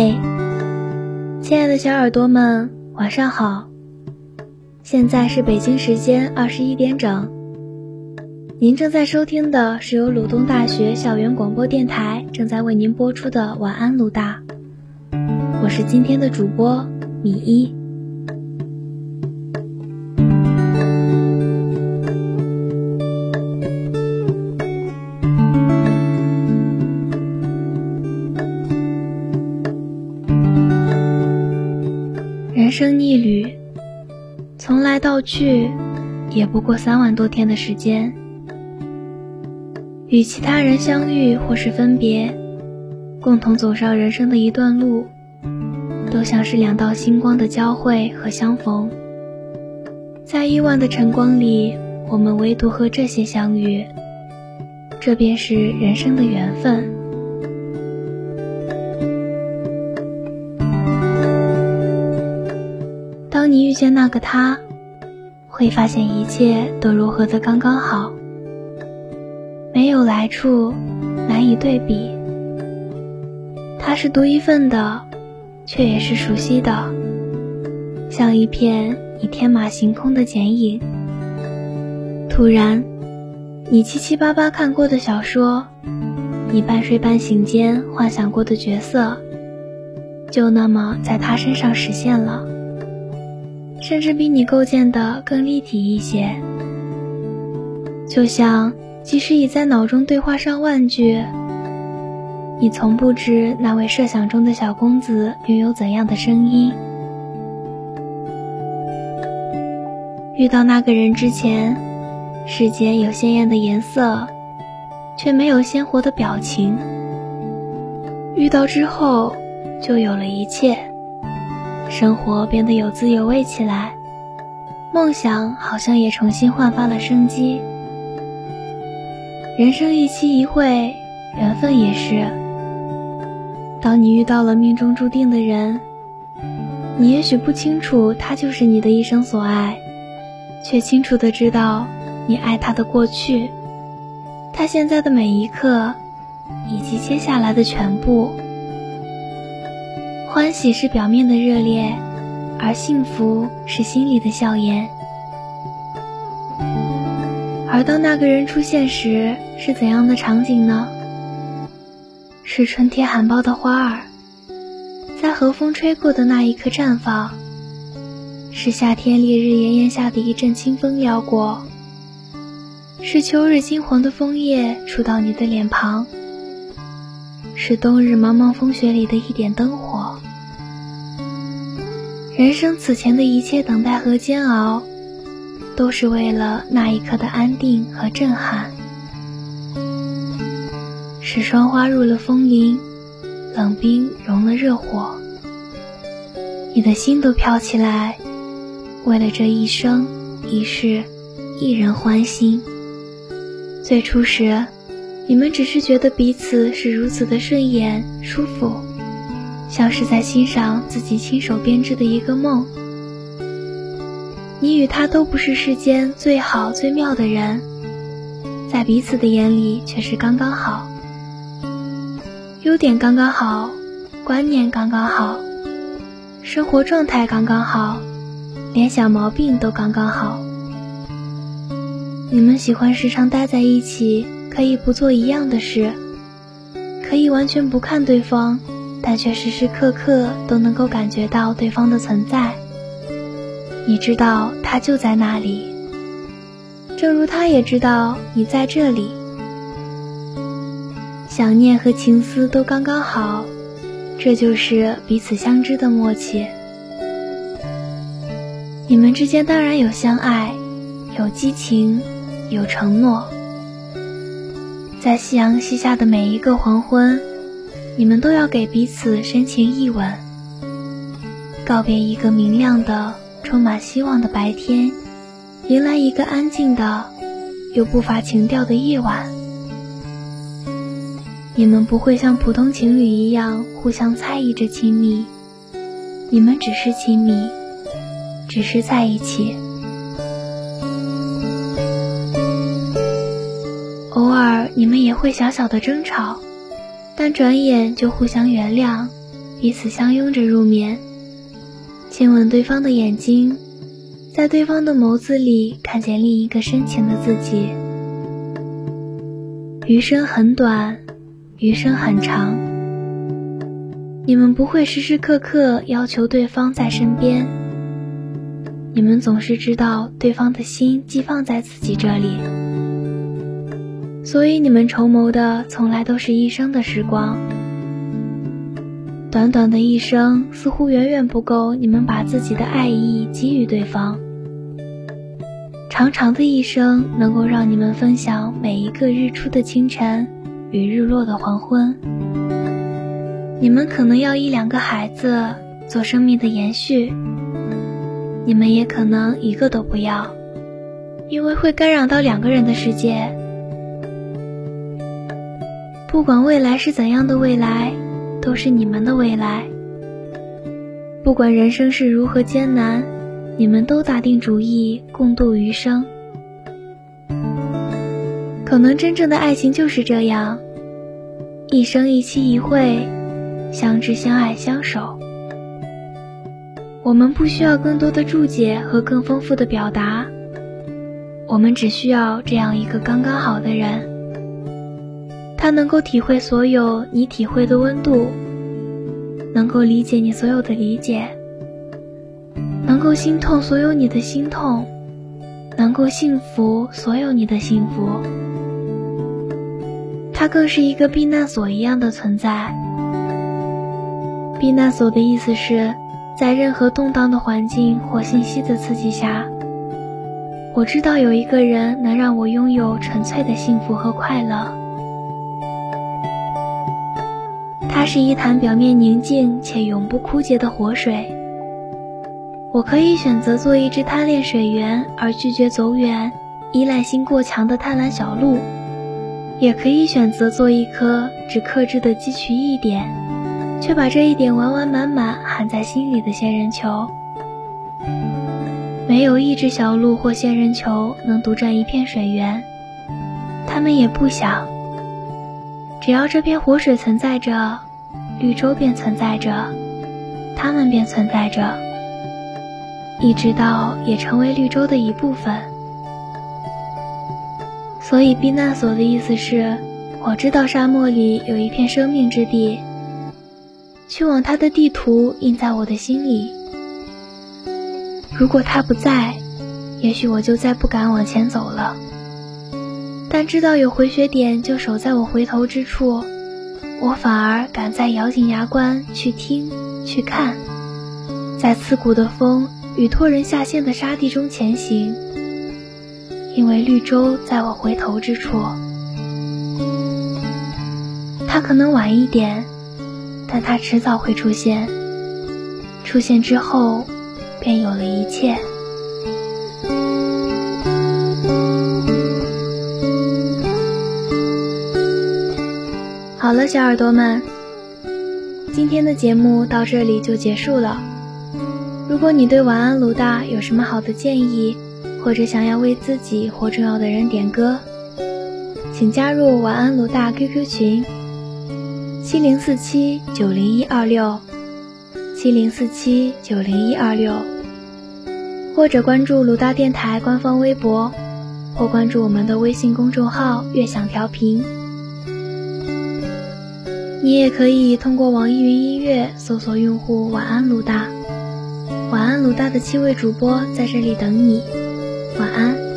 嘿，亲爱的小耳朵们，晚上好！现在是北京时间二十一点整。您正在收听的是由鲁东大学校园广播电台正在为您播出的晚安鲁大，我是今天的主播米一。生逆旅，从来到去，也不过三万多天的时间。与其他人相遇或是分别，共同走上人生的一段路，都像是两道星光的交汇和相逢。在亿万的晨光里，我们唯独和这些相遇，这便是人生的缘分。遇见那个他，会发现一切都如何的刚刚好，没有来处，难以对比。他是独一份的，却也是熟悉的，像一片你天马行空的剪影。突然，你七七八八看过的小说，你半睡半醒间幻想过的角色，就那么在他身上实现了。甚至比你构建的更立体一些，就像即使已在脑中对话上万句，你从不知那位设想中的小公子拥有怎样的声音。遇到那个人之前，世间有鲜艳的颜色，却没有鲜活的表情；遇到之后，就有了一切。生活变得有滋有味起来，梦想好像也重新焕发了生机。人生一期一会，缘分也是。当你遇到了命中注定的人，你也许不清楚他就是你的一生所爱，却清楚的知道你爱他的过去，他现在的每一刻，以及接下来的全部。欢喜是表面的热烈，而幸福是心里的笑颜。而当那个人出现时，是怎样的场景呢？是春天含苞的花儿，在和风吹过的那一刻绽放；是夏天烈日炎炎下的一阵清风撩过；是秋日金黄的枫叶触到你的脸庞。是冬日茫茫风雪里的一点灯火。人生此前的一切等待和煎熬，都是为了那一刻的安定和震撼。使霜花入了风铃，冷冰融了热火。你的心都飘起来，为了这一生一世，一人欢心。最初时。你们只是觉得彼此是如此的顺眼、舒服，像是在欣赏自己亲手编织的一个梦。你与他都不是世间最好最妙的人，在彼此的眼里却是刚刚好。优点刚刚好，观念刚刚好，生活状态刚刚好，连小毛病都刚刚好。你们喜欢时常待在一起。可以不做一样的事，可以完全不看对方，但却时时刻刻都能够感觉到对方的存在。你知道他就在那里，正如他也知道你在这里。想念和情思都刚刚好，这就是彼此相知的默契。你们之间当然有相爱，有激情，有承诺。在夕阳西下的每一个黄昏，你们都要给彼此深情一吻，告别一个明亮的、充满希望的白天，迎来一个安静的又不乏情调的夜晚。你们不会像普通情侣一样互相猜疑着亲密，你们只是亲密，只是在一起。偶尔，你们也会小小的争吵，但转眼就互相原谅，彼此相拥着入眠，亲吻对方的眼睛，在对方的眸子里看见另一个深情的自己。余生很短，余生很长。你们不会时时刻刻要求对方在身边，你们总是知道对方的心寄放在自己这里，所以你们筹谋的从来都是一生的时光。短短的一生似乎远远不够你们把自己的爱意给予对方，长长的一生能够让你们分享每一个日出的清晨与日落的黄昏。你们可能要一两个孩子做生命的延续，你们也可能一个都不要，因为会干扰到两个人的世界。不管未来是怎样的未来，都是你们的未来。不管人生是如何艰难，你们都打定主意共度余生。可能真正的爱情就是这样，一生一期一会。相知、相爱、相守，我们不需要更多的注解和更丰富的表达，我们只需要这样一个刚刚好的人。他能够体会所有你体会的温度，能够理解你所有的理解，能够心痛所有你的心痛，能够幸福所有你的幸福。他更是一个避难所一样的存在。避难所的意思是，在任何动荡的环境或信息的刺激下，我知道有一个人能让我拥有纯粹的幸福和快乐。它是一潭表面宁静且永不枯竭的活水。我可以选择做一只贪恋水源而拒绝走远、依赖性过强的贪婪小鹿，也可以选择做一颗只克制的汲取一点。却把这一点完完满满含在心里的仙人球，没有一只小鹿或仙人球能独占一片水源，他们也不想。只要这片活水存在着，绿洲便存在着，它们便存在着，一直到也成为绿洲的一部分。所以避难所的意思是，我知道沙漠里有一片生命之地。去往他的地图印在我的心里。如果他不在，也许我就再不敢往前走了。但知道有回血点就守在我回头之处，我反而敢再咬紧牙关去听、去看，在刺骨的风与拖人下陷的沙地中前行，因为绿洲在我回头之处。他可能晚一点。但它迟早会出现，出现之后，便有了一切。好了，小耳朵们，今天的节目到这里就结束了。如果你对晚安鲁大有什么好的建议，或者想要为自己或重要的人点歌，请加入晚安鲁大 QQ 群。七零四七九零一二六，七零四七九零一二六，或者关注鲁大电台官方微博，或关注我们的微信公众号“悦享调频”。你也可以通过网易云音乐搜索用户“晚安鲁大”，晚安鲁大的七位主播在这里等你，晚安。